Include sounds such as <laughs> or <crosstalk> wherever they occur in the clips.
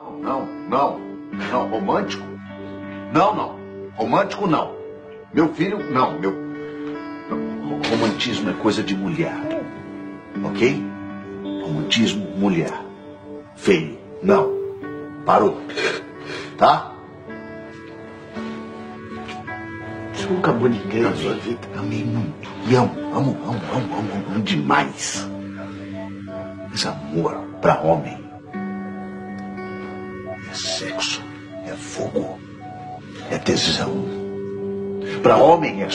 Não, não, não. Romântico? Não, não. Romântico não. Meu filho, não. Meu. Romantismo é coisa de mulher. Ok? Romantismo, mulher. Feio. Não. Parou. Tá? Você nunca amou ninguém na sua vida? Amei muito. E amo, amo, amo, amo, amo, amo demais. Mas amor pra homem fogo, é tesão. Pra homem é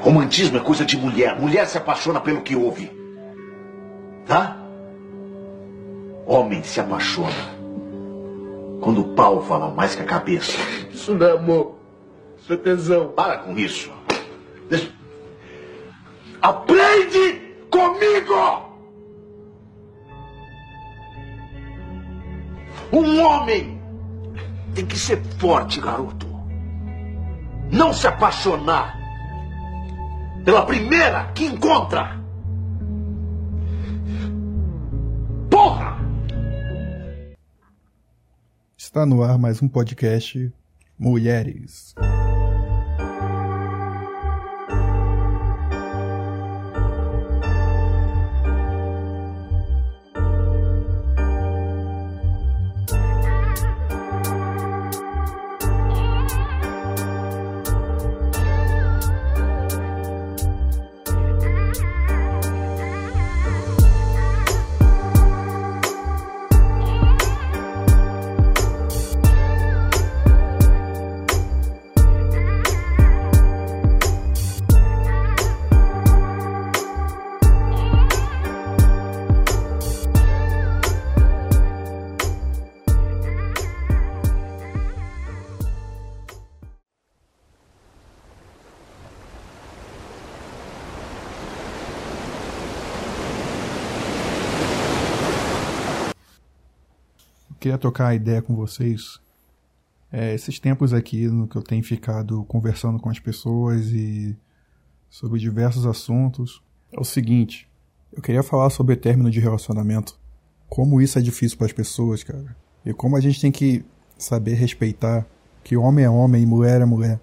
romantismo é coisa de mulher. Mulher se apaixona pelo que ouve. Tá? Homem se apaixona quando o pau fala mais que a cabeça. Isso não é amor. Isso é tesão. Para com isso. Deixa... Aprende comigo! Um homem tem que ser forte, garoto. Não se apaixonar pela primeira que encontra. Porra! Está no ar mais um podcast Mulheres. Trocar a ideia com vocês. É, esses tempos aqui no que eu tenho ficado conversando com as pessoas e sobre diversos assuntos, é o seguinte: eu queria falar sobre término de relacionamento. Como isso é difícil para as pessoas, cara. E como a gente tem que saber respeitar que homem é homem e mulher é mulher.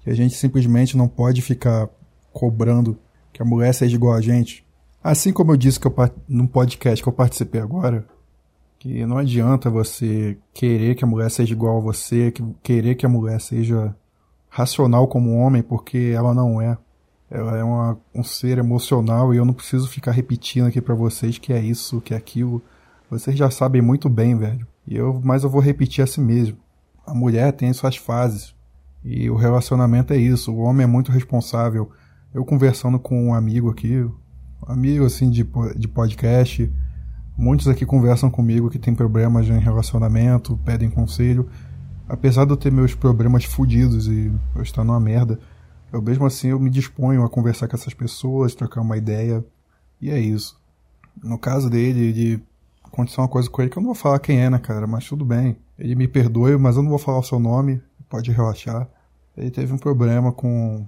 Que a gente simplesmente não pode ficar cobrando que a mulher seja igual a gente. Assim como eu disse que eu, num podcast que eu participei agora, que não adianta você querer que a mulher seja igual a você, que querer que a mulher seja racional como um homem, porque ela não é. Ela é uma, um ser emocional e eu não preciso ficar repetindo aqui para vocês que é isso, que é aquilo. Vocês já sabem muito bem, velho. E eu, mas eu vou repetir assim mesmo. A mulher tem suas fases. E o relacionamento é isso. O homem é muito responsável. Eu conversando com um amigo aqui, um amigo assim de, de podcast, Muitos aqui conversam comigo que tem problemas em relacionamento, pedem conselho. Apesar de eu ter meus problemas fodidos e eu estar numa merda, eu mesmo assim eu me disponho a conversar com essas pessoas, trocar uma ideia. E é isso. No caso dele, de acontecer uma coisa com ele que eu não vou falar quem é, né, cara? Mas tudo bem. Ele me perdoe, mas eu não vou falar o seu nome. Pode relaxar. Ele teve um problema com,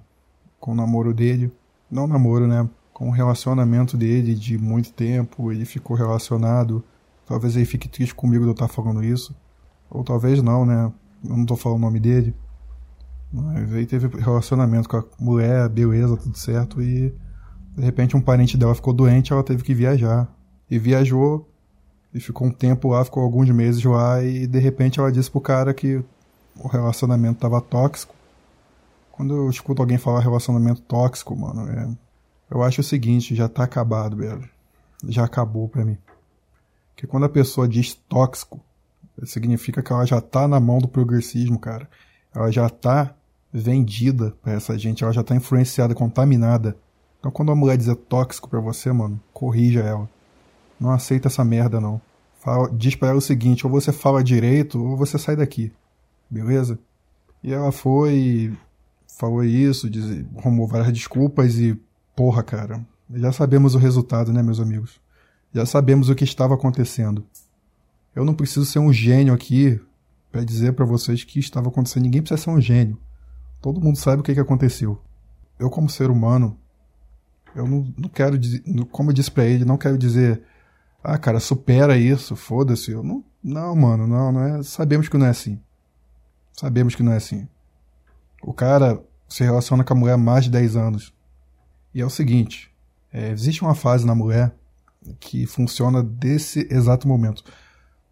com o namoro dele. Não namoro, né? Com o relacionamento dele de muito tempo, ele ficou relacionado. Talvez ele fique triste comigo de eu estar falando isso. Ou talvez não, né? Eu não estou falando o nome dele. Mas ele teve relacionamento com a mulher, beleza, tudo certo. E de repente um parente dela ficou doente, ela teve que viajar. E viajou, e ficou um tempo lá, ficou alguns meses lá. E de repente ela disse pro cara que o relacionamento estava tóxico. Quando eu escuto alguém falar relacionamento tóxico, mano, é eu acho o seguinte, já tá acabado, velho. Já acabou pra mim. Porque quando a pessoa diz tóxico, significa que ela já tá na mão do progressismo, cara. Ela já tá vendida pra essa gente, ela já tá influenciada, contaminada. Então quando a mulher dizer tóxico pra você, mano, corrija ela. Não aceita essa merda, não. Fala, diz pra ela o seguinte, ou você fala direito, ou você sai daqui. Beleza? E ela foi, falou isso, diz, arrumou várias desculpas e Porra, cara. Já sabemos o resultado, né, meus amigos? Já sabemos o que estava acontecendo. Eu não preciso ser um gênio aqui para dizer para vocês que estava acontecendo. Ninguém precisa ser um gênio. Todo mundo sabe o que, que aconteceu. Eu, como ser humano, eu não, não quero dizer, como eu disse para ele, não quero dizer, ah, cara, supera isso, foda-se. Eu não, Não, mano, não, não é. Sabemos que não é assim. Sabemos que não é assim. O cara se relaciona com a mulher há mais de 10 anos. E é o seguinte: é, existe uma fase na mulher que funciona desse exato momento.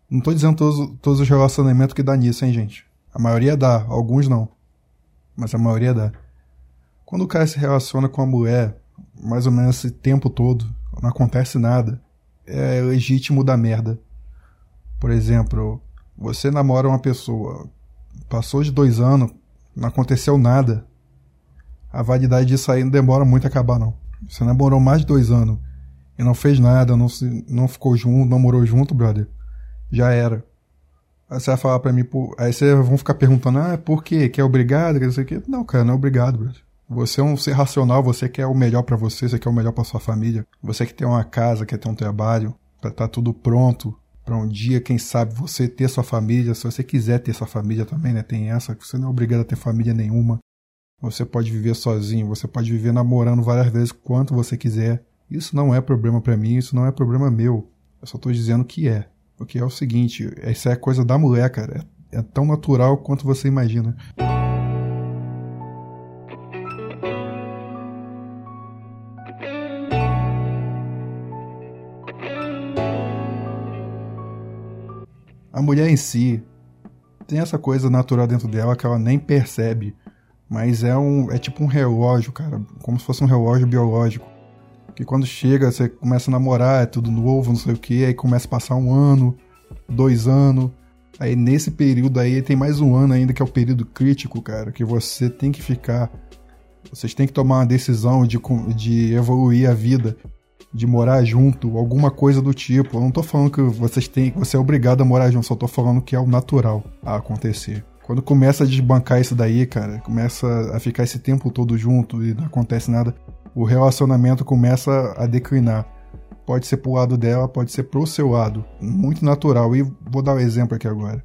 Não estou dizendo todos, todos os relacionamentos que dá nisso, hein, gente? A maioria dá, alguns não. Mas a maioria dá. Quando o cara se relaciona com a mulher, mais ou menos esse tempo todo, não acontece nada. É legítimo da merda. Por exemplo, você namora uma pessoa, passou de dois anos, não aconteceu nada. A validade disso aí não demora muito a acabar, não. Você namorou mais de dois anos e não fez nada, não, se, não ficou junto, não morou junto, brother. Já era. Aí você vai falar pra mim, por... aí vocês vão ficar perguntando, ah, por quê? Que é obrigado? Que o quê. Não, cara, não é obrigado, brother. Você é um ser racional, você quer o melhor para você, você quer o melhor para sua família. Você quer ter uma casa, quer ter um trabalho, para estar tá tudo pronto para um dia, quem sabe, você ter sua família. Se você quiser ter sua família também, né? Tem essa, você não é obrigado a ter família nenhuma. Você pode viver sozinho, você pode viver namorando várias vezes quanto você quiser. Isso não é problema para mim, isso não é problema meu. Eu só tô dizendo que é. Porque é o seguinte, isso é coisa da mulher, cara. É, é tão natural quanto você imagina. A mulher em si tem essa coisa natural dentro dela que ela nem percebe, mas é um é tipo um relógio, cara, como se fosse um relógio biológico. Que quando chega, você começa a namorar, é tudo novo, não sei o que, aí começa a passar um ano, dois anos. Aí nesse período aí tem mais um ano ainda, que é o período crítico, cara, que você tem que ficar. Vocês têm que tomar uma decisão de, de evoluir a vida de morar junto, alguma coisa do tipo. Eu não tô falando que vocês têm, você é obrigado a morar junto, só tô falando que é o natural a acontecer. Quando começa a desbancar isso daí, cara, começa a ficar esse tempo todo junto e não acontece nada, o relacionamento começa a declinar. Pode ser pro lado dela, pode ser pro seu lado. Muito natural. E vou dar um exemplo aqui agora.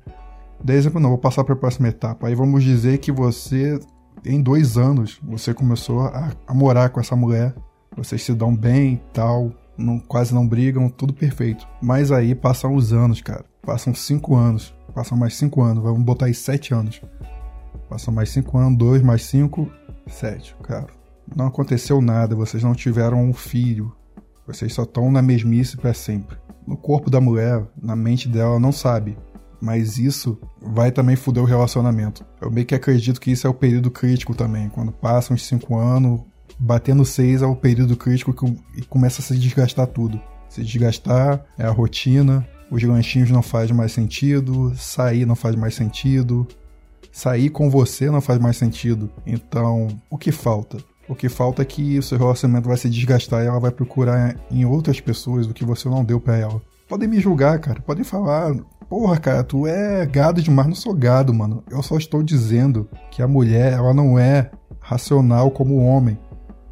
Dá exemplo não, vou passar para a próxima etapa. Aí vamos dizer que você, em dois anos, você começou a, a morar com essa mulher vocês se dão bem tal, não, quase não brigam, tudo perfeito. Mas aí passam os anos, cara. Passam cinco anos. Passam mais cinco anos. Vamos botar aí sete anos. Passam mais cinco anos, dois mais cinco, sete, cara. Não aconteceu nada, vocês não tiveram um filho. Vocês só estão na mesmice para sempre. No corpo da mulher, na mente dela, não sabe. Mas isso vai também foder o relacionamento. Eu meio que acredito que isso é o período crítico também. Quando passam uns 5 anos, batendo 6 é o período crítico que começa a se desgastar tudo. Se desgastar é a rotina, os lanchinhos não faz mais sentido, sair não faz mais sentido, sair com você não faz mais sentido. Então, o que falta? O que falta é que o seu relacionamento vai se desgastar e ela vai procurar em outras pessoas o que você não deu para ela. Podem me julgar, cara. Podem falar, porra, cara, tu é gado demais. Não sou gado, mano. Eu só estou dizendo que a mulher, ela não é racional como o homem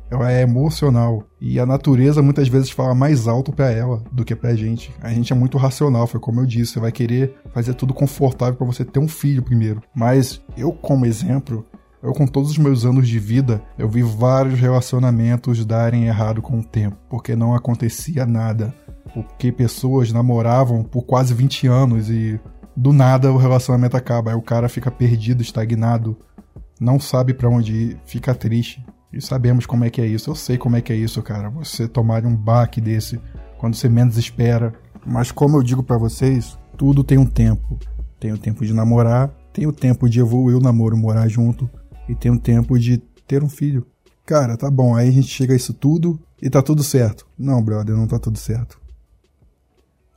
ela é emocional. E a natureza muitas vezes fala mais alto para ela do que pra gente. A gente é muito racional, foi como eu disse, você vai querer fazer tudo confortável para você ter um filho primeiro. Mas eu, como exemplo, eu, com todos os meus anos de vida, eu vi vários relacionamentos darem errado com o tempo, porque não acontecia nada. Porque pessoas namoravam por quase 20 anos e do nada o relacionamento acaba. Aí o cara fica perdido, estagnado, não sabe para onde ir, fica triste. E sabemos como é que é isso. Eu sei como é que é isso, cara. Você tomar um baque desse quando você menos espera. Mas como eu digo para vocês, tudo tem um tempo. Tem o tempo de namorar, tem o tempo de evoluir o namoro, morar junto, e tem o tempo de ter um filho. Cara, tá bom, aí a gente chega a isso tudo e tá tudo certo. Não, brother, não tá tudo certo.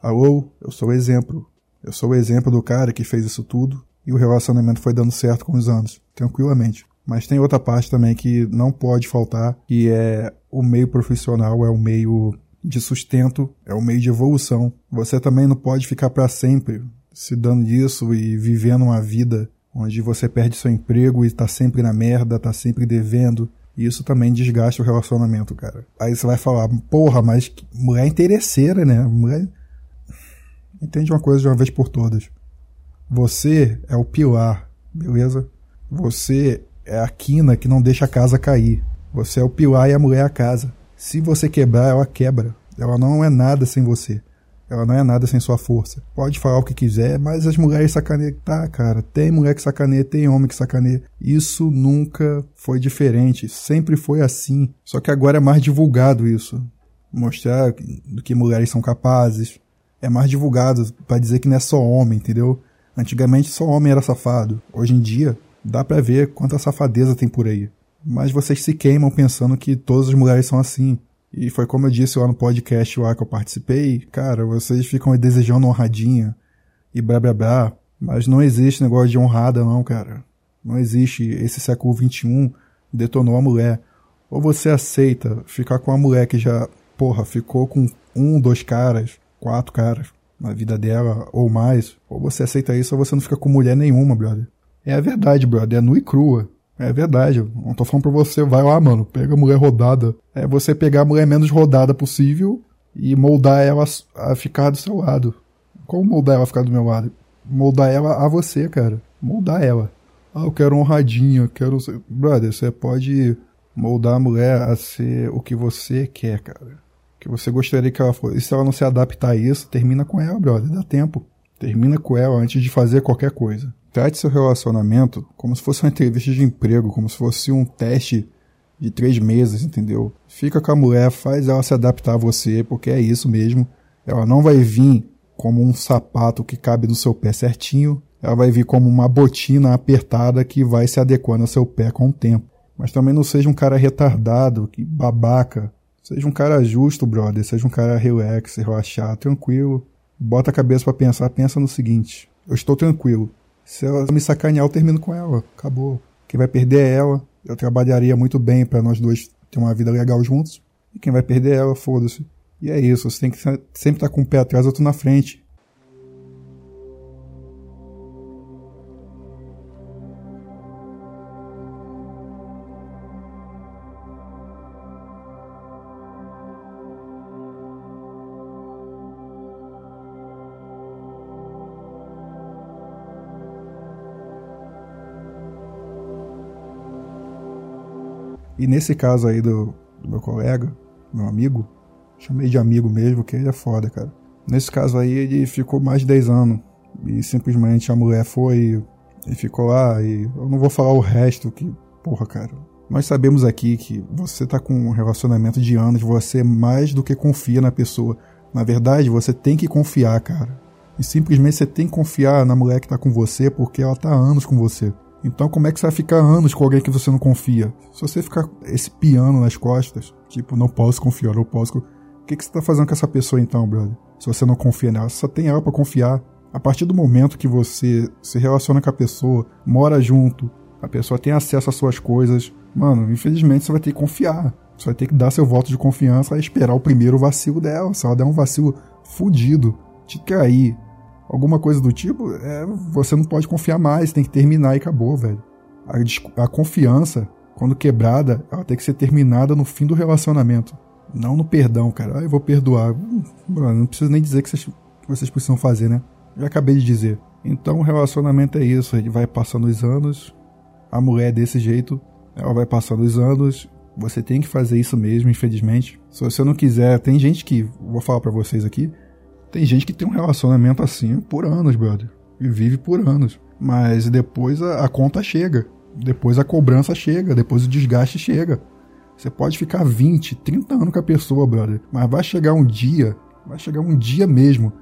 Alô, eu sou o exemplo. Eu sou o exemplo do cara que fez isso tudo e o relacionamento foi dando certo com os anos, tranquilamente. Mas tem outra parte também que não pode faltar, que é o meio profissional, é o meio de sustento, é o meio de evolução. Você também não pode ficar para sempre se dando isso e vivendo uma vida onde você perde seu emprego e tá sempre na merda, tá sempre devendo. Isso também desgasta o relacionamento, cara. Aí você vai falar, porra, mas mulher interesseira, né? Mulher. Entende uma coisa de uma vez por todas. Você é o pilar, beleza? Você é a quina que não deixa a casa cair. Você é o pilar e a mulher é a casa. Se você quebrar, ela quebra. Ela não é nada sem você. Ela não é nada sem sua força. Pode falar o que quiser, mas as mulheres sacaneiam. Tá, cara, tem mulher que sacaneia, tem homem que sacaneia. Isso nunca foi diferente. Sempre foi assim. Só que agora é mais divulgado isso. Mostrar do que mulheres são capazes. É mais divulgado para dizer que não é só homem, entendeu? Antigamente só homem era safado. Hoje em dia, dá pra ver quanta safadeza tem por aí. Mas vocês se queimam pensando que todas as mulheres são assim. E foi como eu disse lá no podcast lá que eu participei, cara, vocês ficam desejando honradinha e blá blá blá, mas não existe negócio de honrada não, cara. Não existe. Esse século XXI detonou a mulher. Ou você aceita ficar com a mulher que já, porra, ficou com um, dois caras, quatro caras na vida dela ou mais, ou você aceita isso ou você não fica com mulher nenhuma, brother. É a verdade, brother, é nua e crua. É verdade. Não tô falando pra você, vai lá, mano, pega a mulher rodada. É você pegar a mulher menos rodada possível e moldar ela a ficar do seu lado. Como moldar ela a ficar do meu lado? Moldar ela a você, cara. Moldar ela. Ah, eu quero honradinha, quero ser... Brother, você pode moldar a mulher a ser o que você quer, cara. O que você gostaria que ela fosse. E se ela não se adaptar a isso, termina com ela, brother. Dá tempo. Termina com ela antes de fazer qualquer coisa. Trate seu relacionamento como se fosse uma entrevista de emprego, como se fosse um teste de três meses, entendeu? Fica com a mulher, faz ela se adaptar a você, porque é isso mesmo. Ela não vai vir como um sapato que cabe no seu pé certinho, ela vai vir como uma botina apertada que vai se adequando ao seu pé com o tempo. Mas também não seja um cara retardado, que babaca. Seja um cara justo, brother. Seja um cara relax, relaxado, tranquilo. Bota a cabeça para pensar. Pensa no seguinte: eu estou tranquilo. Se ela me sacanear, eu termino com ela. Acabou. Quem vai perder é ela. Eu trabalharia muito bem para nós dois ter uma vida legal juntos. E quem vai perder é ela, foda-se. E é isso. Você tem que sempre estar com o pé atrás, outro na frente. E nesse caso aí do, do meu colega, meu amigo, chamei de amigo mesmo, que ele é foda, cara. Nesse caso aí, ele ficou mais de 10 anos. E simplesmente a mulher foi e ficou lá. E eu não vou falar o resto, que, porra, cara. Nós sabemos aqui que você tá com um relacionamento de anos, você mais do que confia na pessoa. Na verdade, você tem que confiar, cara. E simplesmente você tem que confiar na mulher que tá com você porque ela tá há anos com você. Então, como é que você vai ficar anos com alguém que você não confia? Se você ficar esse piano nas costas, tipo, não posso confiar, não posso. O que, que você tá fazendo com essa pessoa então, brother? Se você não confia nela, só tem ela para confiar. A partir do momento que você se relaciona com a pessoa, mora junto, a pessoa tem acesso às suas coisas, mano, infelizmente você vai ter que confiar. Você vai ter que dar seu voto de confiança e esperar o primeiro vacilo dela. Se ela der um vacilo fudido, te trair, alguma coisa do tipo, é, você não pode confiar mais, tem que terminar e acabou, velho. A, a confiança, quando quebrada, ela tem que ser terminada no fim do relacionamento. Não no perdão, cara. Ah, eu vou perdoar. Não preciso nem dizer que vocês, que vocês precisam fazer, né? Já acabei de dizer. Então o relacionamento é isso. Ele vai passando os anos. A mulher é desse jeito. Ela vai passando os anos. Você tem que fazer isso mesmo, infelizmente. Se você não quiser, tem gente que, vou falar para vocês aqui, tem gente que tem um relacionamento assim por anos, brother. E vive por anos. Mas depois a, a conta chega. Depois a cobrança chega. Depois o desgaste chega. Você pode ficar 20, 30 anos com a pessoa, brother. Mas vai chegar um dia. Vai chegar um dia mesmo.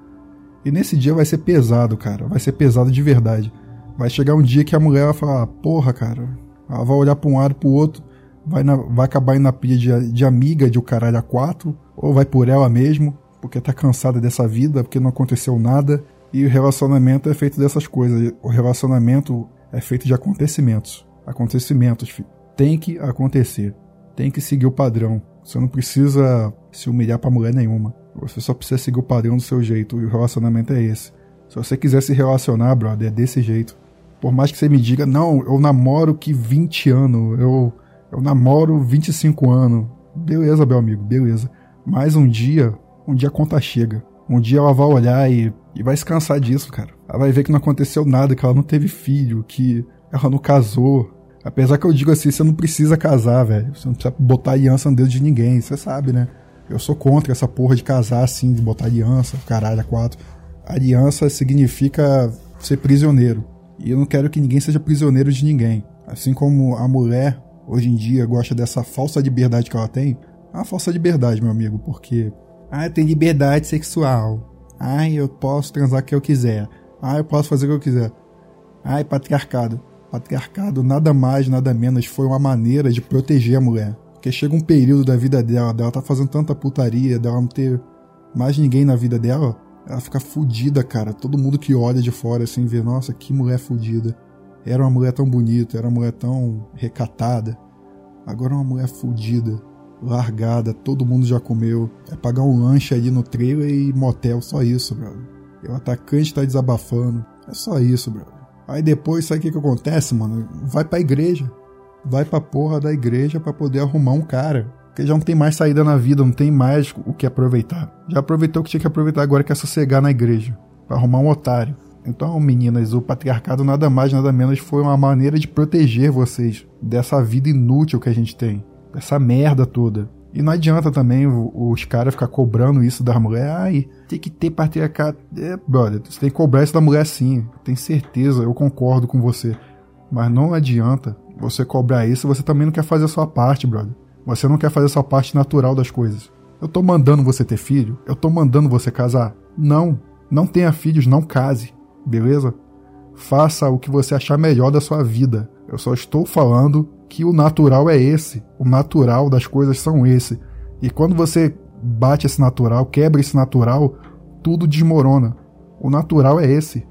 E nesse dia vai ser pesado, cara. Vai ser pesado de verdade. Vai chegar um dia que a mulher vai falar: Porra, cara. Ela vai olhar pra um lado pro outro. Vai, na, vai acabar indo na pilha de, de amiga de o caralho a quatro. Ou vai por ela mesmo porque tá cansada dessa vida, porque não aconteceu nada. E o relacionamento é feito dessas coisas. O relacionamento é feito de acontecimentos. Acontecimentos, filho. Tem que acontecer. Tem que seguir o padrão. Você não precisa se humilhar pra mulher nenhuma. Você só precisa seguir o padrão do seu jeito. E o relacionamento é esse. Se você quiser se relacionar, brother, é desse jeito. Por mais que você me diga, não, eu namoro que 20 anos, eu, eu namoro 25 anos. Beleza, meu amigo, beleza. Mas um dia um dia a conta chega. Um dia ela vai olhar e, e vai se cansar disso, cara. Ela vai ver que não aconteceu nada, que ela não teve filho, que ela não casou. Apesar que eu digo assim, você não precisa casar, velho. Você não precisa botar aliança no dedo de ninguém, você sabe, né? Eu sou contra essa porra de casar assim, de botar aliança, caralho, a quatro. Aliança significa ser prisioneiro. E eu não quero que ninguém seja prisioneiro de ninguém. Assim como a mulher, hoje em dia, gosta dessa falsa liberdade que ela tem. É uma falsa liberdade, meu amigo, porque. Ah, tem liberdade sexual. Ah, eu posso transar o que eu quiser. Ah, eu posso fazer o que eu quiser. Ai, patriarcado. Patriarcado nada mais, nada menos foi uma maneira de proteger a mulher. Porque chega um período da vida dela, dela tá fazendo tanta putaria, dela não ter mais ninguém na vida dela, ela fica fudida, cara. Todo mundo que olha de fora assim vê, nossa, que mulher fudida. Era uma mulher tão bonita, era uma mulher tão recatada. Agora é uma mulher fudida, largada, todo mundo já comeu. É pagar um lanche ali no trailer e motel, só isso, brother. E o atacante tá desabafando. É só isso, brother. Aí depois, sabe o que, que acontece, mano? Vai pra igreja. Vai pra porra da igreja para poder arrumar um cara. Porque já não tem mais saída na vida, não tem mais o que aproveitar. Já aproveitou o que tinha que aproveitar, agora quer sossegar na igreja. para arrumar um otário. Então, meninas, o patriarcado nada mais, nada menos foi uma maneira de proteger vocês dessa vida inútil que a gente tem. Dessa merda toda. E não adianta também os caras ficar cobrando isso da mulher. Ai, tem que ter patriarcado. É, brother, você tem que cobrar isso da mulher sim. Tem certeza, eu concordo com você. Mas não adianta você cobrar isso você também não quer fazer a sua parte, brother. Você não quer fazer a sua parte natural das coisas. Eu tô mandando você ter filho? Eu tô mandando você casar? Não. Não tenha filhos, não case. Beleza? Faça o que você achar melhor da sua vida. Eu só estou falando que o natural é esse. O natural das coisas são esse. E quando você bate esse natural, quebra esse natural, tudo desmorona. O natural é esse.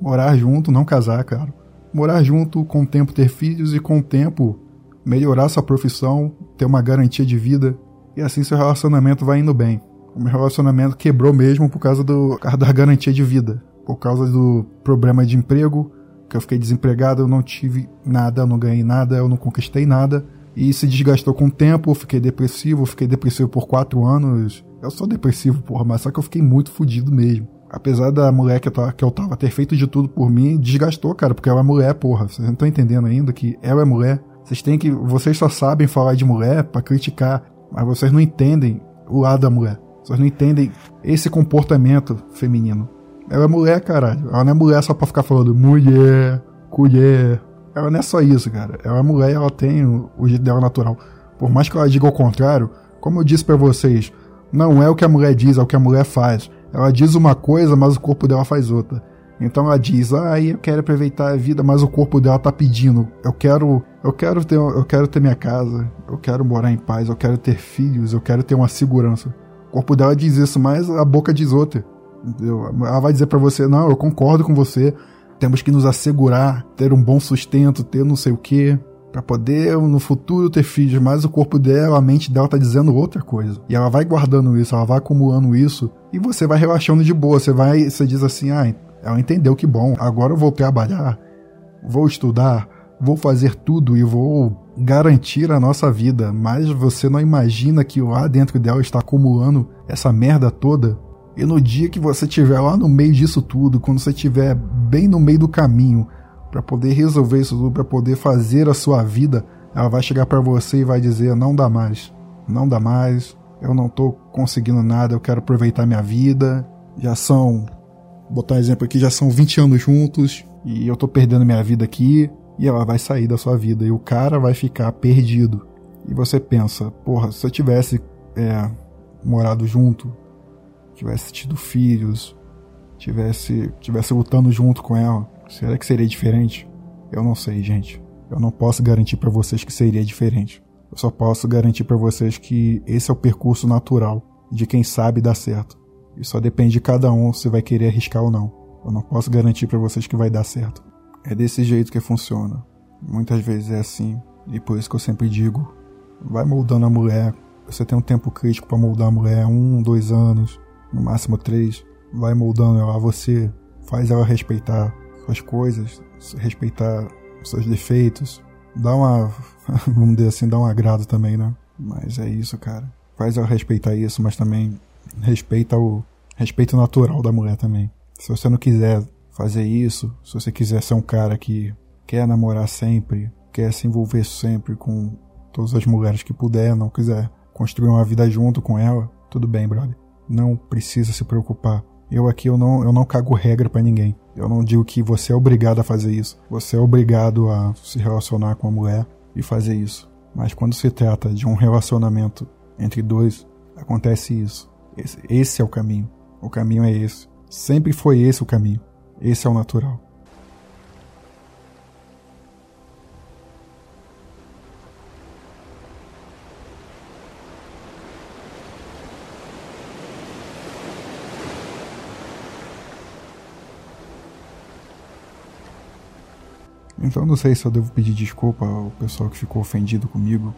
Morar junto, não casar, cara. Morar junto, com o tempo ter filhos e com o tempo melhorar sua profissão, ter uma garantia de vida. E assim seu relacionamento vai indo bem. O meu relacionamento quebrou mesmo por causa, do, da garantia de vida. Por causa do problema de emprego, que eu fiquei desempregado, eu não tive nada, eu não ganhei nada, eu não conquistei nada. E se desgastou com o tempo, eu fiquei depressivo, eu fiquei depressivo por quatro anos. Eu sou depressivo, porra, mas só que eu fiquei muito fodido mesmo. Apesar da mulher que eu, tava, que eu tava ter feito de tudo por mim, desgastou, cara, porque ela é mulher, porra. Vocês não estão entendendo ainda que ela é mulher. Vocês têm que. Vocês só sabem falar de mulher para criticar, mas vocês não entendem o lado da mulher. Vocês não entendem esse comportamento feminino. Ela é mulher, caralho. Ela não é mulher só pra ficar falando mulher, colher. Ela não é só isso, cara. Ela é mulher e ela tem o, o jeito dela natural. Por mais que ela diga o contrário, como eu disse para vocês, não é o que a mulher diz, é o que a mulher faz. Ela diz uma coisa, mas o corpo dela faz outra. Então ela diz: "Ah, eu quero aproveitar a vida", mas o corpo dela tá pedindo: "Eu quero, eu quero ter, eu quero ter minha casa, eu quero morar em paz, eu quero ter filhos, eu quero ter uma segurança". O corpo dela diz isso, mas a boca diz outra. Ela vai dizer para você: não, eu concordo com você, temos que nos assegurar, ter um bom sustento, ter não sei o que, para poder no futuro ter filhos, mas o corpo dela, a mente dela tá dizendo outra coisa. E ela vai guardando isso, ela vai acumulando isso, e você vai relaxando de boa, você vai, você diz assim: ah, ela entendeu que bom, agora eu vou trabalhar, vou estudar, vou fazer tudo e vou garantir a nossa vida, mas você não imagina que lá dentro dela está acumulando essa merda toda e no dia que você estiver lá no meio disso tudo, quando você estiver bem no meio do caminho para poder resolver isso tudo, para poder fazer a sua vida, ela vai chegar para você e vai dizer: "Não dá mais. Não dá mais. Eu não tô conseguindo nada, eu quero aproveitar minha vida. Já são botar um exemplo aqui, já são 20 anos juntos e eu tô perdendo minha vida aqui e ela vai sair da sua vida e o cara vai ficar perdido. E você pensa, porra, se eu tivesse é, morado junto, tivesse tido filhos, tivesse, tivesse lutando junto com ela, será que seria diferente? Eu não sei, gente. Eu não posso garantir para vocês que seria diferente. Eu só posso garantir para vocês que esse é o percurso natural de quem sabe dar certo. E só depende de cada um se vai querer arriscar ou não. Eu não posso garantir para vocês que vai dar certo. É desse jeito que funciona. Muitas vezes é assim. E por isso que eu sempre digo: vai moldando a mulher. Você tem um tempo crítico para moldar a mulher, um, dois anos no máximo três, vai moldando ela a você, faz ela respeitar suas coisas, respeitar seus defeitos, dá uma, <laughs> vamos dizer assim, dá um agrado também, né? Mas é isso, cara. Faz ela respeitar isso, mas também respeita o respeito natural da mulher também. Se você não quiser fazer isso, se você quiser ser um cara que quer namorar sempre, quer se envolver sempre com todas as mulheres que puder, não quiser construir uma vida junto com ela, Tudo bem, brother. Não precisa se preocupar. Eu aqui eu não, eu não cago regra para ninguém. Eu não digo que você é obrigado a fazer isso. Você é obrigado a se relacionar com a mulher e fazer isso. Mas quando se trata de um relacionamento entre dois, acontece isso. Esse, esse é o caminho. O caminho é esse. Sempre foi esse o caminho. Esse é o natural. Então não sei se eu devo pedir desculpa ao pessoal que ficou ofendido comigo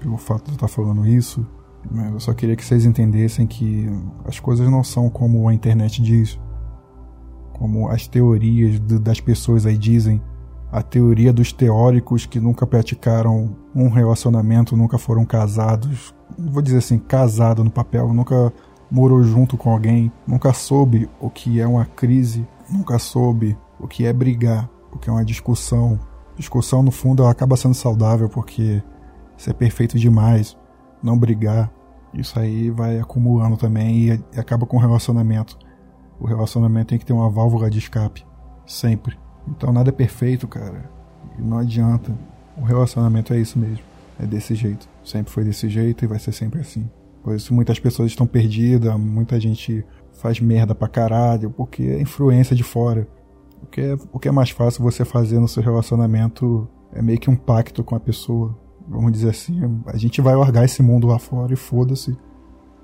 pelo fato de eu estar falando isso, mas eu só queria que vocês entendessem que as coisas não são como a internet diz, como as teorias das pessoas aí dizem, a teoria dos teóricos que nunca praticaram um relacionamento, nunca foram casados, vou dizer assim, casado no papel, nunca morou junto com alguém, nunca soube o que é uma crise, nunca soube o que é brigar, porque é uma discussão. Discussão, no fundo, acaba sendo saudável, porque ser perfeito demais, não brigar, isso aí vai acumulando também e, e acaba com o relacionamento. O relacionamento tem que ter uma válvula de escape, sempre. Então nada é perfeito, cara. E não adianta. O relacionamento é isso mesmo. É desse jeito. Sempre foi desse jeito e vai ser sempre assim. Por isso muitas pessoas estão perdidas, muita gente faz merda pra caralho, porque é influência de fora. O que, é, o que é mais fácil você fazer no seu relacionamento é meio que um pacto com a pessoa. Vamos dizer assim, a gente vai largar esse mundo lá fora e foda-se.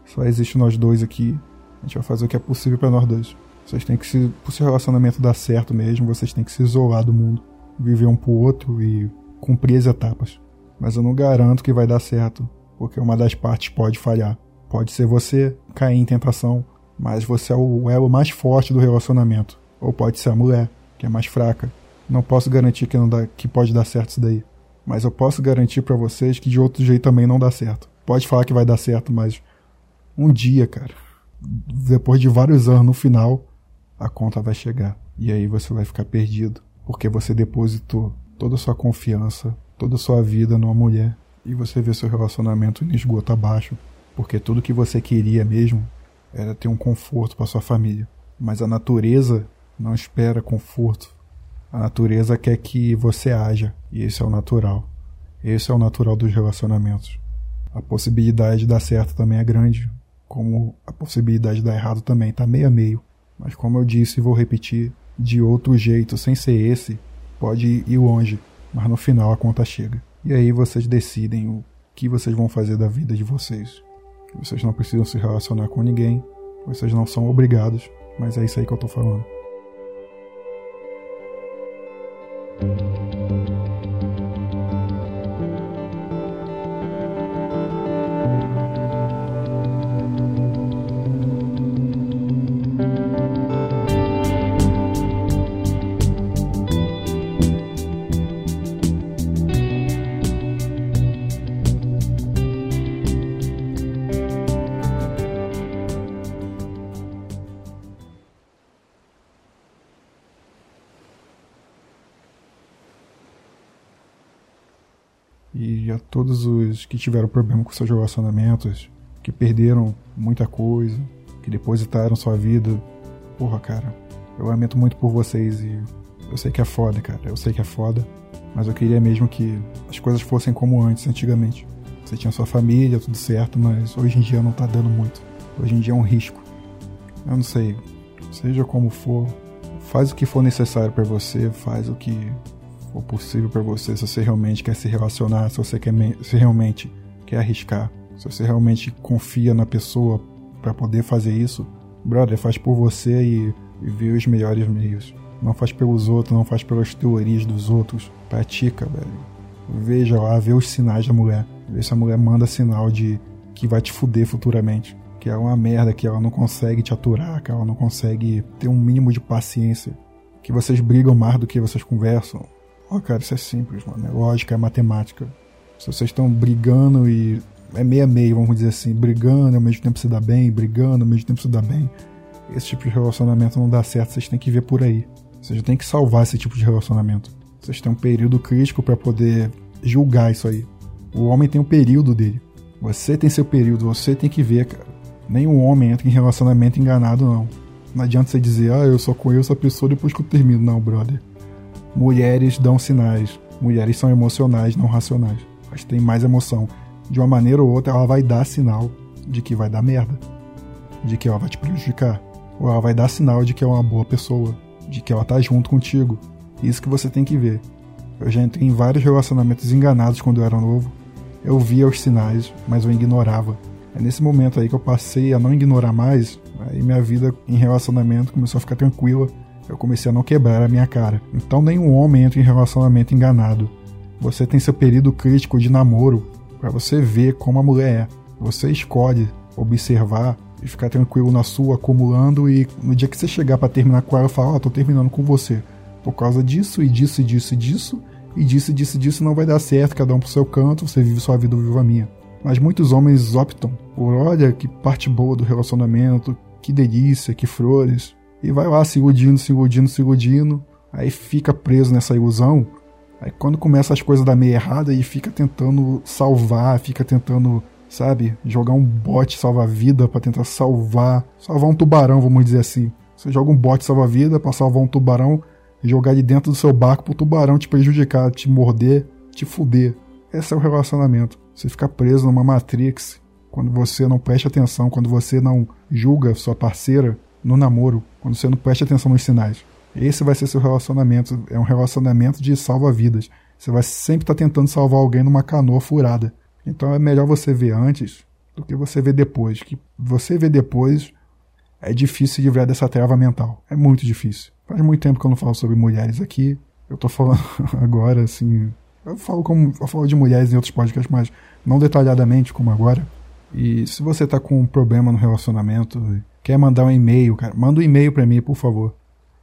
Só existe nós dois aqui. A gente vai fazer o que é possível para nós dois. Vocês têm que se. Pro seu relacionamento dar certo mesmo, vocês têm que se isolar do mundo. Viver um pro outro e cumprir as etapas. Mas eu não garanto que vai dar certo, porque uma das partes pode falhar. Pode ser você cair em tentação, mas você é o elo mais forte do relacionamento. Ou pode ser a mulher, que é mais fraca. Não posso garantir que, não dá, que pode dar certo isso daí. Mas eu posso garantir para vocês que de outro jeito também não dá certo. Pode falar que vai dar certo, mas um dia, cara, depois de vários anos no final, a conta vai chegar. E aí você vai ficar perdido. Porque você depositou toda a sua confiança, toda a sua vida numa mulher. E você vê seu relacionamento em esgoto abaixo. Porque tudo que você queria mesmo era ter um conforto para sua família. Mas a natureza não espera conforto. A natureza quer que você haja, e esse é o natural. Esse é o natural dos relacionamentos. A possibilidade de dar certo também é grande, como a possibilidade de dar errado também está meio a meio. Mas como eu disse e vou repetir, de outro jeito, sem ser esse, pode ir longe, mas no final a conta chega. E aí vocês decidem o que vocês vão fazer da vida de vocês. Vocês não precisam se relacionar com ninguém, vocês não são obrigados, mas é isso aí que eu tô falando. E a todos os que tiveram problema com seus relacionamentos, que perderam muita coisa, que depositaram sua vida. Porra, cara, eu lamento muito por vocês e eu sei que é foda, cara. Eu sei que é foda. Mas eu queria mesmo que as coisas fossem como antes, antigamente. Você tinha sua família, tudo certo, mas hoje em dia não tá dando muito. Hoje em dia é um risco. Eu não sei. Seja como for, faz o que for necessário para você, faz o que for possível para você, se você realmente quer se relacionar, se você quer se realmente quer arriscar, se você realmente confia na pessoa para poder fazer isso, brother, faz por você e, e vê os melhores meios. Não faz pelos outros, não faz pelas teorias dos outros. Pratica, velho. Veja lá, vê os sinais da mulher. Vê se a mulher manda sinal de que vai te fuder futuramente. Que é uma merda, que ela não consegue te aturar, que ela não consegue ter um mínimo de paciência. Que vocês brigam mais do que vocês conversam. Ó, oh, cara, isso é simples, mano. É lógica, é matemática. Se vocês estão brigando e. É meio a meio, vamos dizer assim. Brigando ao mesmo tempo se dá bem, brigando ao mesmo tempo se dá bem. Esse tipo de relacionamento não dá certo, vocês têm que ver por aí. Vocês têm que salvar esse tipo de relacionamento. Vocês têm um período crítico para poder julgar isso aí. O homem tem um período dele. Você tem seu período, você tem que ver, cara. Nenhum homem entra em relacionamento enganado, não. Não adianta você dizer, ah, eu só conheço a pessoa depois que eu termino. Não, brother. Mulheres dão sinais. Mulheres são emocionais, não racionais. Elas têm mais emoção. De uma maneira ou outra, ela vai dar sinal de que vai dar merda. De que ela vai te prejudicar. Ou ela vai dar sinal de que é uma boa pessoa. De que ela tá junto contigo. Isso que você tem que ver. Eu já entrei em vários relacionamentos enganados quando eu era novo. Eu via os sinais, mas eu ignorava. É nesse momento aí que eu passei a não ignorar mais, aí minha vida em relacionamento começou a ficar tranquila. Eu comecei a não quebrar a minha cara. Então nenhum homem entra em relacionamento enganado. Você tem seu período crítico de namoro para você ver como a mulher é. Você escolhe observar e ficar tranquilo na sua, acumulando e no dia que você chegar para terminar com ela, falar, ó, oh, tô terminando com você. Por causa disso e disso e disso e disso, e disse, disse, disse, não vai dar certo, cada um pro seu canto, você vive sua vida, eu vivo a minha. Mas muitos homens optam por, olha que parte boa do relacionamento, que delícia, que flores, e vai lá se iludindo, se iludindo, se iludindo, aí fica preso nessa ilusão. Aí quando começa as coisas da meia errada, e fica tentando salvar, fica tentando, sabe, jogar um bote salva-vida para tentar salvar, salvar um tubarão, vamos dizer assim. Você joga um bote salva-vida para salvar um tubarão, jogar de dentro do seu barco pro tubarão te prejudicar, te morder, te fuder. Esse é o relacionamento. Você fica preso numa Matrix quando você não presta atenção, quando você não julga sua parceira no namoro, quando você não presta atenção nos sinais. Esse vai ser seu relacionamento. É um relacionamento de salva-vidas. Você vai sempre estar tá tentando salvar alguém numa canoa furada. Então é melhor você ver antes do que você ver depois. Que você ver depois é difícil se livrar dessa trava mental. É muito difícil. Faz muito tempo que eu não falo sobre mulheres aqui. Eu tô falando <laughs> agora, assim. Eu falo, como, eu falo de mulheres em outros podcasts, mas não detalhadamente como agora. E se você tá com um problema no relacionamento, quer mandar um e-mail, cara, manda um e-mail para mim, por favor.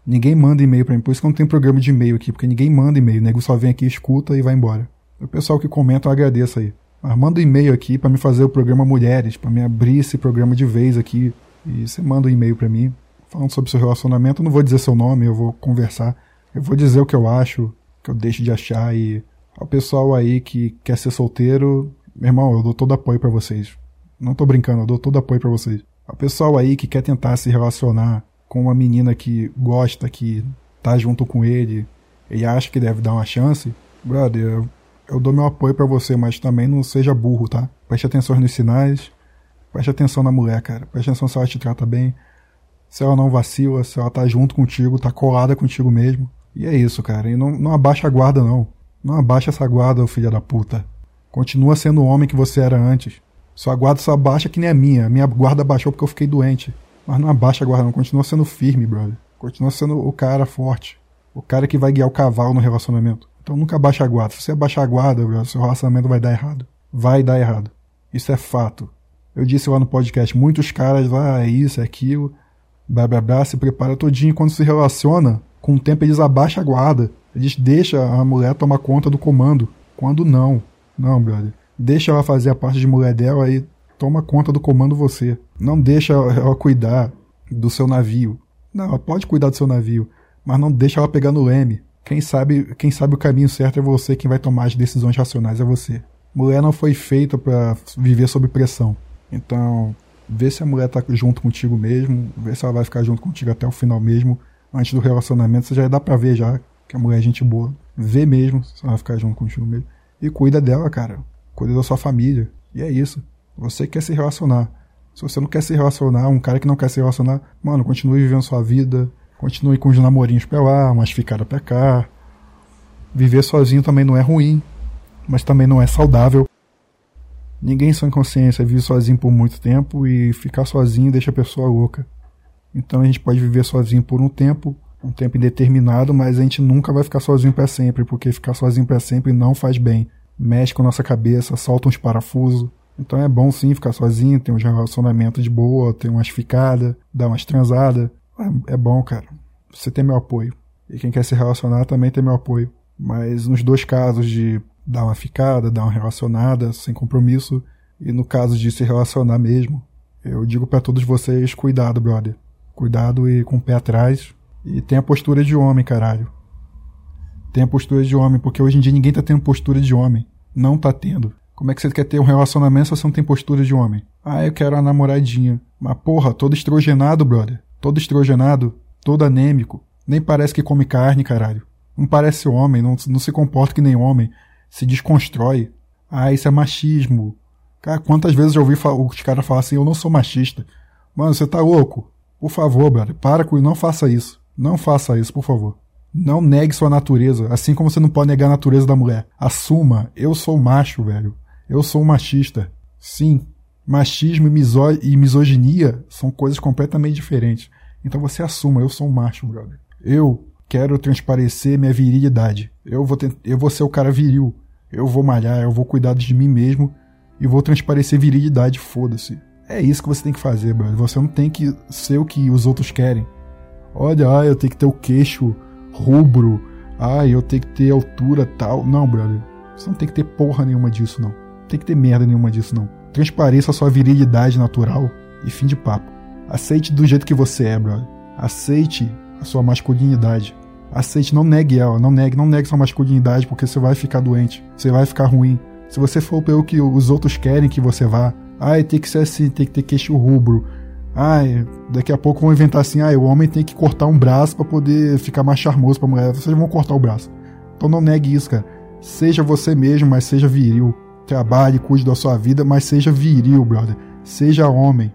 Ninguém manda e-mail para mim, por isso que não tenho programa de e-mail aqui, porque ninguém manda e-mail. O nego só vem aqui, escuta e vai embora. O pessoal que comenta, eu agradeço aí. Mas manda um e-mail aqui para me fazer o programa Mulheres, para me abrir esse programa de vez aqui. E você manda um e-mail para mim falando sobre seu relacionamento. Eu não vou dizer seu nome, eu vou conversar. Eu vou dizer o que eu acho, que eu deixo de achar. E ao pessoal aí que quer ser solteiro, meu irmão, eu dou todo apoio para vocês. Não tô brincando, eu dou todo apoio para vocês. Ao pessoal aí que quer tentar se relacionar com uma menina que gosta, que tá junto com ele e acha que deve dar uma chance, brother, eu, eu dou meu apoio para você, mas também não seja burro, tá? Preste atenção nos sinais, preste atenção na mulher, cara. Preste atenção se ela te trata bem, se ela não vacila, se ela tá junto contigo, tá colada contigo mesmo. E é isso, cara. E não, não abaixa a guarda, não. Não abaixa essa guarda, filha da puta. Continua sendo o homem que você era antes. Sua guarda só abaixa que nem a minha. A minha guarda baixou porque eu fiquei doente. Mas não abaixa a guarda, não. Continua sendo firme, brother. Continua sendo o cara forte. O cara que vai guiar o cavalo no relacionamento. Então nunca abaixa a guarda. Se você abaixar a guarda, brother, seu relacionamento vai dar errado. Vai dar errado. Isso é fato. Eu disse lá no podcast, muitos caras, ah, é isso, é aquilo blá blá blá, se prepara todinho. Quando se relaciona, com o tempo eles abaixam a guarda. Eles deixam a mulher tomar conta do comando. Quando não. Não, brother. Deixa ela fazer a parte de mulher dela e toma conta do comando você. Não deixa ela cuidar do seu navio. Não, ela pode cuidar do seu navio, mas não deixa ela pegar no leme. Quem sabe, quem sabe o caminho certo é você, quem vai tomar as decisões racionais é você. Mulher não foi feita para viver sob pressão. Então, Vê se a mulher tá junto contigo mesmo, vê se ela vai ficar junto contigo até o final mesmo. Antes do relacionamento, você já dá pra ver já que a mulher é gente boa. Vê mesmo se ela vai ficar junto contigo mesmo. E cuida dela, cara. Cuida da sua família. E é isso. Você quer se relacionar. Se você não quer se relacionar, um cara que não quer se relacionar, mano, continue vivendo sua vida. Continue com os namorinhos pra lá, umas ficadas pra cá. Viver sozinho também não é ruim, mas também não é saudável. Ninguém sem consciência vive sozinho por muito tempo e ficar sozinho deixa a pessoa louca. Então a gente pode viver sozinho por um tempo, um tempo indeterminado, mas a gente nunca vai ficar sozinho para sempre, porque ficar sozinho para sempre não faz bem. Mexe com a nossa cabeça, solta uns parafusos. Então é bom sim ficar sozinho, ter um relacionamento de boa, ter umas ficadas, dar umas transadas. É, é bom, cara. Você tem meu apoio. E quem quer se relacionar também tem meu apoio. Mas nos dois casos de dar uma ficada, dar uma relacionada, sem compromisso. E no caso de se relacionar mesmo, eu digo para todos vocês: cuidado, brother. Cuidado e com o pé atrás. E tenha postura de homem, caralho. Tenha postura de homem, porque hoje em dia ninguém tá tendo postura de homem. Não tá tendo. Como é que você quer ter um relacionamento se você não tem postura de homem? Ah, eu quero uma namoradinha. Mas porra, todo estrogenado, brother. Todo estrogenado, todo anêmico. Nem parece que come carne, caralho. Não parece homem, não, não se comporta que nem homem. Se desconstrói. Ah, isso é machismo. Cara, quantas vezes eu ouvi os caras falar assim, eu não sou machista. Mano, você tá louco? Por favor, brother, para com não faça isso. Não faça isso, por favor. Não negue sua natureza, assim como você não pode negar a natureza da mulher. Assuma, eu sou macho, velho. Eu sou um machista. Sim, machismo e, miso e misoginia são coisas completamente diferentes. Então você assuma, eu sou um macho, brother. Eu quero transparecer minha virilidade. Eu vou, eu vou ser o cara viril. Eu vou malhar, eu vou cuidar de mim mesmo e vou transparecer virilidade, foda-se. É isso que você tem que fazer, brother. Você não tem que ser o que os outros querem. Olha, ah, eu tenho que ter o queixo rubro. Ah, eu tenho que ter altura tal. Não, brother. Você não tem que ter porra nenhuma disso, não tem que ter merda nenhuma disso, não. Transpareça a sua virilidade natural e fim de papo. Aceite do jeito que você é, brother. Aceite a sua masculinidade. Aceite, não negue ela, não negue, não negue sua masculinidade, porque você vai ficar doente, você vai ficar ruim. Se você for pelo que os outros querem que você vá, ai, tem que ser assim, tem que ter queixo rubro. Ai, daqui a pouco vão inventar assim, ai, o homem tem que cortar um braço para poder ficar mais charmoso pra mulher. Vocês vão cortar o braço. Então não negue isso, cara. Seja você mesmo, mas seja viril. Trabalhe, cuide da sua vida, mas seja viril, brother. Seja homem.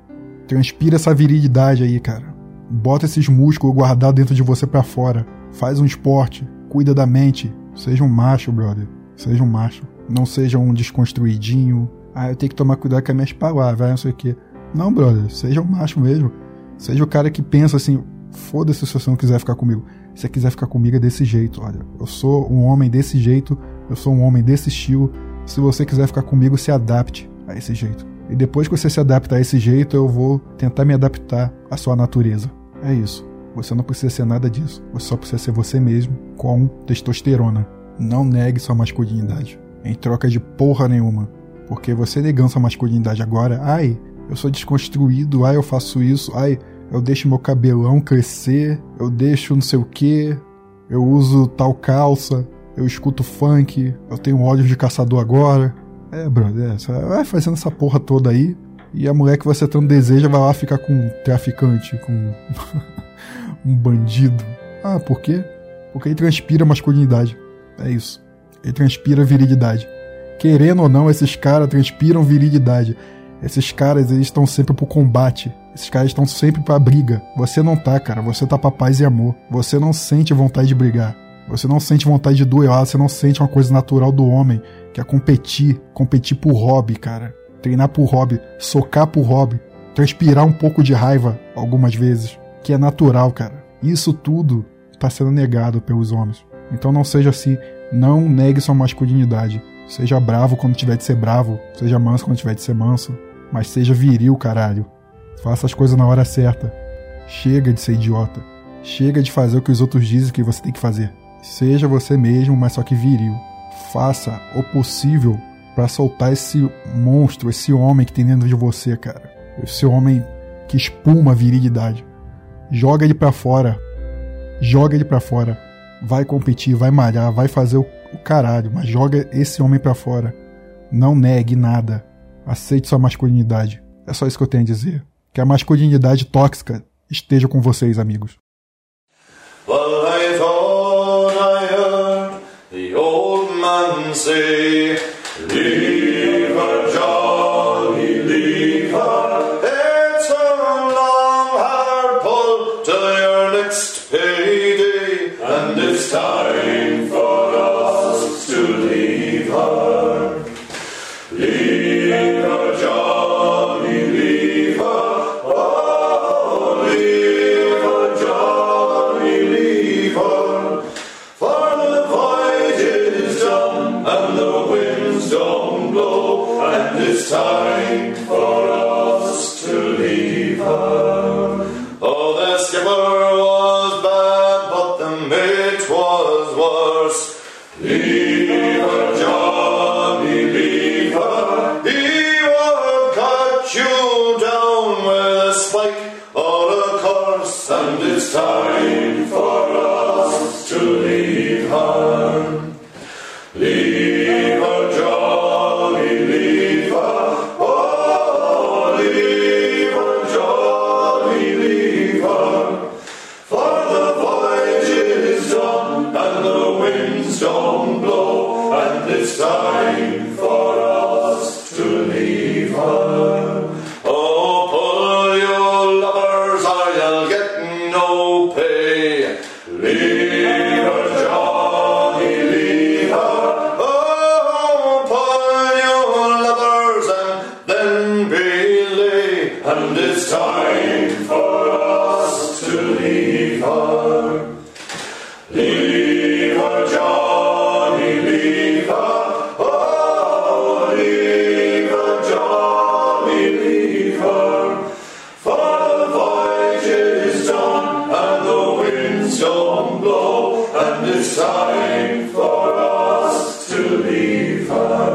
Transpira essa virilidade aí, cara. Bota esses músculos guardados dentro de você para fora. Faz um esporte. Cuida da mente. Seja um macho, brother. Seja um macho. Não seja um desconstruidinho. Ah, eu tenho que tomar cuidado com as minhas palavras, não sei o quê. Não, brother. Seja um macho mesmo. Seja o cara que pensa assim: foda-se se você não quiser ficar comigo. Se você quiser ficar comigo é desse jeito, olha. Eu sou um homem desse jeito. Eu sou um homem desse estilo se você quiser ficar comigo, se adapte a esse jeito. E depois que você se adapta a esse jeito, eu vou tentar me adaptar à sua natureza. É isso. Você não precisa ser nada disso. Você só precisa ser você mesmo com testosterona. Não negue sua masculinidade. Em troca de porra nenhuma. Porque você negando sua masculinidade agora, ai, eu sou desconstruído, ai, eu faço isso, ai, eu deixo meu cabelão crescer, eu deixo não sei o que, eu uso tal calça, eu escuto funk, eu tenho ódio de caçador agora. É, brother, é, vai fazendo essa porra toda aí. E a mulher que você tanto deseja vai lá ficar com um traficante, com <laughs> um bandido. Ah, por quê? Porque ele transpira masculinidade. É isso. Ele transpira virilidade. Querendo ou não, esses caras transpiram virilidade. Esses caras, eles estão sempre pro combate. Esses caras estão sempre pra briga. Você não tá, cara. Você tá pra paz e amor. Você não sente vontade de brigar. Você não sente vontade de duelar, você não sente uma coisa natural do homem, que é competir, competir por hobby, cara. Treinar por hobby, socar por hobby, transpirar um pouco de raiva algumas vezes, que é natural, cara. Isso tudo está sendo negado pelos homens. Então não seja assim, não negue sua masculinidade. Seja bravo quando tiver de ser bravo, seja manso quando tiver de ser manso, mas seja viril, caralho. Faça as coisas na hora certa. Chega de ser idiota. Chega de fazer o que os outros dizem que você tem que fazer. Seja você mesmo, mas só que viril. Faça o possível para soltar esse monstro, esse homem que tem dentro de você, cara. Esse homem que espuma a virilidade. Joga ele para fora. Joga ele para fora. Vai competir, vai malhar, vai fazer o, o caralho, mas joga esse homem para fora. Não negue nada. Aceite sua masculinidade. É só isso que eu tenho a dizer. Que a masculinidade tóxica esteja com vocês, amigos. say, spike or a curse, and it's time for us to leave her. Lord.